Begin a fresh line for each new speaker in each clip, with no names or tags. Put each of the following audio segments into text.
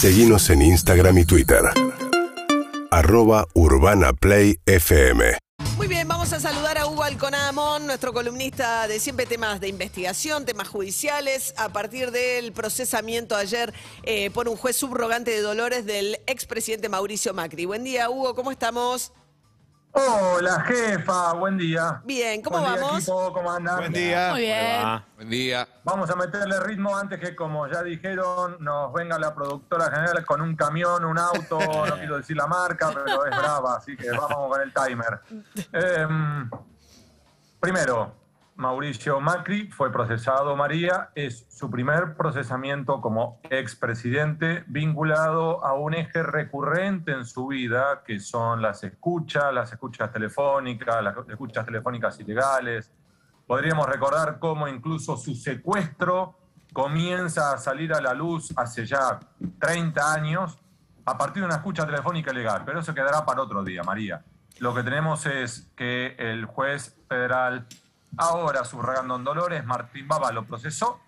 Seguimos en Instagram y Twitter. Arroba Urbana Play FM.
Muy bien, vamos a saludar a Hugo Alconamón, nuestro columnista de siempre temas de investigación, temas judiciales, a partir del procesamiento ayer eh, por un juez subrogante de Dolores del expresidente Mauricio Macri. Buen día, Hugo, ¿cómo estamos?
Hola, jefa, buen día.
Bien, ¿cómo
Buen día,
vamos?
equipo, ¿cómo andan?
Buen día.
Muy bien.
Buen día.
Vamos a meterle ritmo antes que, como ya dijeron, nos venga la productora general con un camión, un auto, no quiero decir la marca, pero es brava, así que vamos con el timer. Em, primero, Mauricio Macri fue procesado, María, es su primer procesamiento como expresidente vinculado a un eje recurrente en su vida, que son las escuchas, las escuchas telefónicas, las escuchas telefónicas ilegales, Podríamos recordar cómo incluso su secuestro comienza a salir a la luz hace ya 30 años a partir de una escucha telefónica legal, pero eso quedará para otro día, María. Lo que tenemos es que el juez federal, ahora subrogando en Dolores, Martín Baba, lo procesó.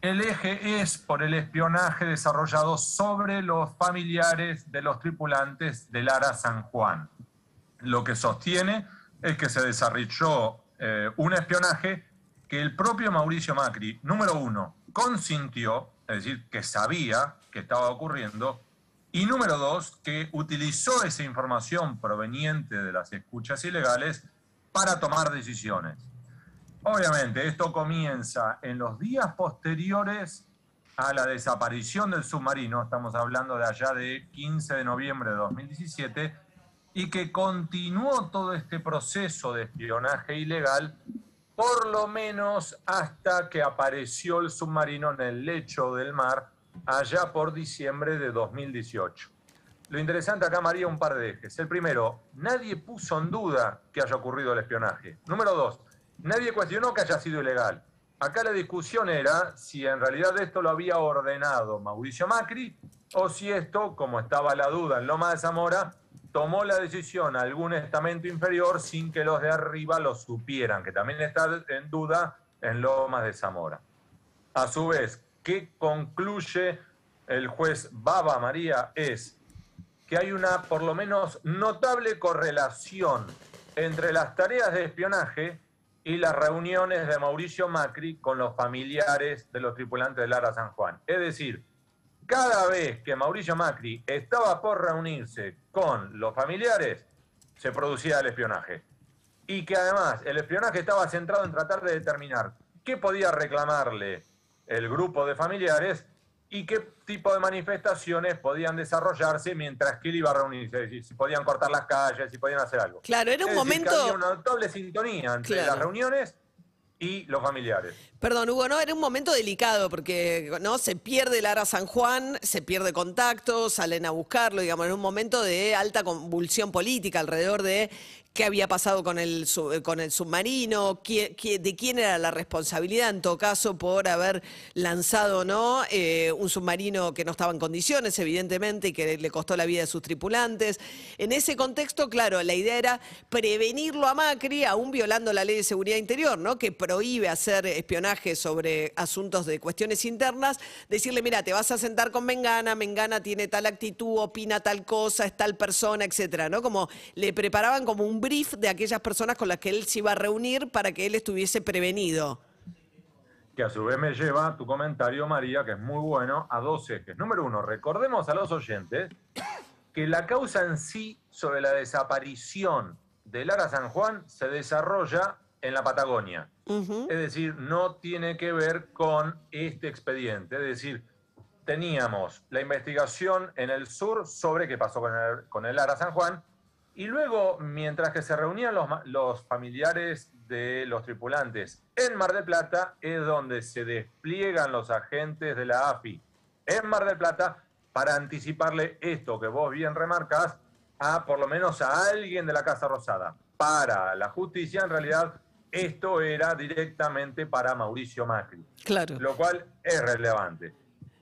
El eje es por el espionaje desarrollado sobre los familiares de los tripulantes del Ara San Juan. Lo que sostiene es que se desarrolló eh, un espionaje que el propio Mauricio Macri, número uno, consintió, es decir, que sabía que estaba ocurriendo, y número dos, que utilizó esa información proveniente de las escuchas ilegales para tomar decisiones. Obviamente, esto comienza en los días posteriores a la desaparición del submarino, estamos hablando de allá de 15 de noviembre de 2017, y que continuó todo este proceso de espionaje ilegal por lo menos hasta que apareció el submarino en el lecho del mar allá por diciembre de 2018. Lo interesante acá, María, un par de ejes. El primero, nadie puso en duda que haya ocurrido el espionaje. Número dos, nadie cuestionó que haya sido ilegal. Acá la discusión era si en realidad esto lo había ordenado Mauricio Macri o si esto, como estaba la duda en Loma de Zamora, tomó la decisión algún estamento inferior sin que los de arriba lo supieran, que también está en duda en Lomas de Zamora. A su vez, ¿qué concluye el juez Baba María? Es que hay una, por lo menos, notable correlación entre las tareas de espionaje y las reuniones de Mauricio Macri con los familiares de los tripulantes del Lara San Juan. Es decir, cada vez que Mauricio Macri estaba por reunirse con los familiares, se producía el espionaje. Y que además el espionaje estaba centrado en tratar de determinar qué podía reclamarle el grupo de familiares y qué tipo de manifestaciones podían desarrollarse mientras que él iba a reunirse, si, podían cortar las calles, si podían hacer algo.
Claro, era un
Es decir, que
momento...
había una notable sintonía entre
Claro.
las reuniones y los familiares.
Perdón, Hugo, no, era un momento delicado porque no se pierde el Ara San Juan, se pierde contacto, salen a buscarlo, digamos, en un momento de alta convulsión política alrededor de qué había pasado con el, con el submarino, de quién era la responsabilidad, en todo caso, por haber lanzado ¿no? Eh, un submarino que no estaba en condiciones, evidentemente, y que le costó la vida de sus tripulantes. En ese contexto, claro, la idea era prevenirlo a Macri, aún violando la ley de seguridad interior, ¿no? que prohíbe hacer espionaje sobre asuntos de cuestiones internas, decirle, mira, te vas a sentar con Mengana, Mengana tiene tal actitud, opina tal cosa, es tal persona, etcétera, ¿no? Como le preparaban como un brief de aquellas personas con las que él se iba a reunir para que él estuviese prevenido.
que a su vez me lleva tu comentario, María, que es muy bueno, a dos ejes. Número uno, recordemos a los oyentes que la causa en sí sobre la desaparición de Lara San Juan se desarrolla en la Patagonia. Es decir, no tiene que ver con este expediente. Es decir, teníamos la investigación en el sur sobre qué pasó con el, con el Lara San Juan, y luego, mientras que se reunían los, los familiares de los tripulantes en Mar del Plata, es donde se despliegan los agentes de la AFI en Mar del Plata para anticiparle esto que vos bien remarcás a por lo menos a alguien de la Casa Rosada. Para la justicia, en realidad, esto era directamente para Mauricio Macri
Claro.
lo cual es relevante.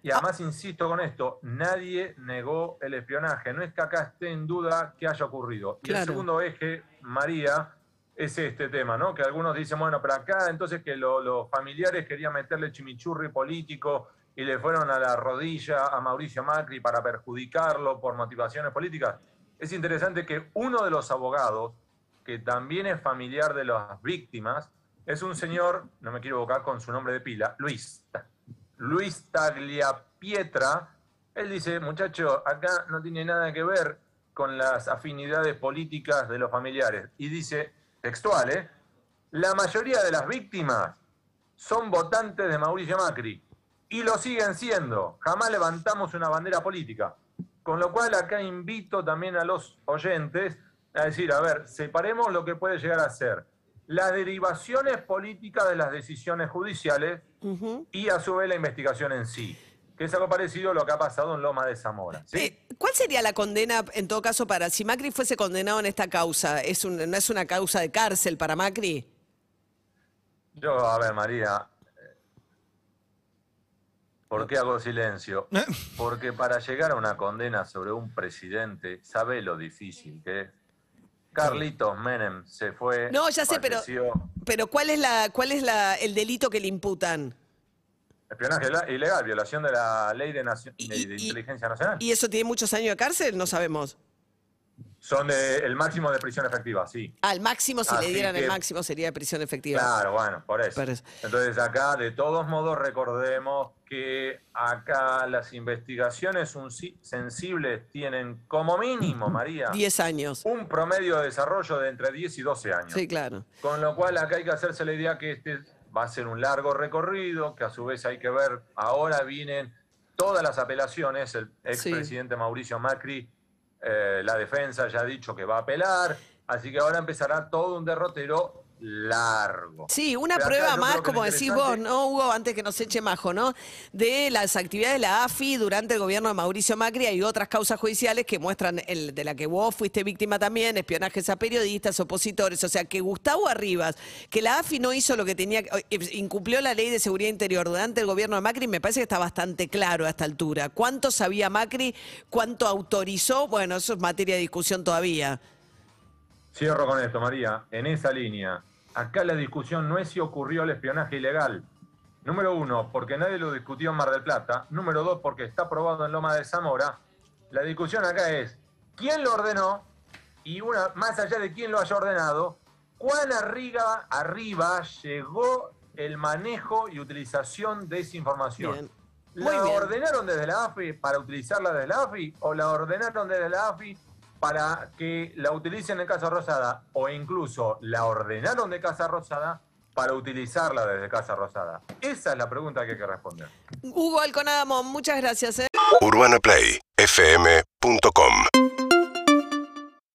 Y además, insisto con esto, nadie negó el espionaje. No es que acá esté en duda que haya ocurrido. Y el segundo eje, María, es este tema, ¿no? Que algunos dicen, bueno, pero acá entonces que lo- los familiares querían meterle chimichurri político y le fueron a la rodilla a Mauricio Macri para perjudicarlo por motivaciones políticas. Es interesante que uno de los abogados, que también es familiar de las víctimas, es un señor, no me quiero evocar con su nombre de pila, Luis. Luis Tagliapietra. Él dice, muchacho, acá no tiene nada que ver con las afinidades políticas de los familiares. Y dice, textual, ¿eh? La mayoría de las víctimas son votantes de Mauricio Macri y lo siguen siendo. Jamás levantamos una bandera política. Con lo cual acá invito también a los oyentes a decir, a ver, separemos lo que puede llegar a ser las derivaciones políticas de las decisiones judiciales y a su vez la investigación en sí, que es algo parecido a lo que ha pasado en Loma de Zamora.
Eh, ¿Cuál sería la condena, en todo caso, para si Macri fuese condenado en esta causa? ¿Es ¿No es una causa de cárcel para Macri?
Yo, a ver, María, ¿por qué hago silencio? Porque para llegar a una condena sobre un presidente, sabe lo difícil que es Carlitos Menem se fue.
No, ya sé, pero, pero ¿cuál es la, cuál es la, el delito que le imputan?
Espionaje ilegal, violación de la ley de, inteligencia nacional.
¿Y eso tiene muchos años de cárcel? No sabemos.
Son de, el máximo de prisión efectiva, sí.
Al máximo, si le dieran el máximo, sería de prisión efectiva.
Claro, bueno, por eso. Entonces acá, de todos modos, recordemos que acá las investigaciones sensibles tienen como mínimo, María.
10 años.
Un promedio de desarrollo de entre 10 y 12 años.
Sí, claro.
Con lo cual acá hay que hacerse la idea que este va a ser un largo recorrido, que a su vez hay que ver, ahora vienen todas las apelaciones, el expresidente Mauricio Macri eh, la defensa ya ha dicho que va a apelar, así que ahora empezará todo un derrotero largo.
Sí, una prueba más, como decís vos, ¿no, Hugo? Antes que nos eche majo, ¿no? De las actividades de la AFI durante el gobierno de Mauricio Macri. Hay otras causas judiciales que muestran, el, de la que vos fuiste víctima también, espionajes a periodistas, opositores. O sea, que Gustavo Arribas, que la AFI no hizo lo que tenía, eh, incumplió la ley de seguridad interior durante el gobierno de Macri, me parece que está bastante claro a esta altura. ¿Cuánto sabía Macri? ¿Cuánto autorizó? Bueno, eso es materia de discusión todavía.
Cierro con esto, María. En esa línea, acá la discusión no es si ocurrió el espionaje ilegal. Número uno, porque nadie lo discutió en Mar del Plata. Número dos, porque está aprobado en Loma de Zamora. La discusión acá es quién lo ordenó y una, más allá de quién lo haya ordenado, cuán arriba, arriba llegó el manejo y utilización de esa información. ¿La ordenaron desde la AFI para utilizarla desde la AFI o la ordenaron desde la AFI para que la utilicen en Casa Rosada o incluso la ordenaron de Casa Rosada para utilizarla desde Casa Rosada? Esa es la pregunta que hay que responder.
Hugo Alconadamo, muchas gracias. ¿eh?
Urbana Play, fm.com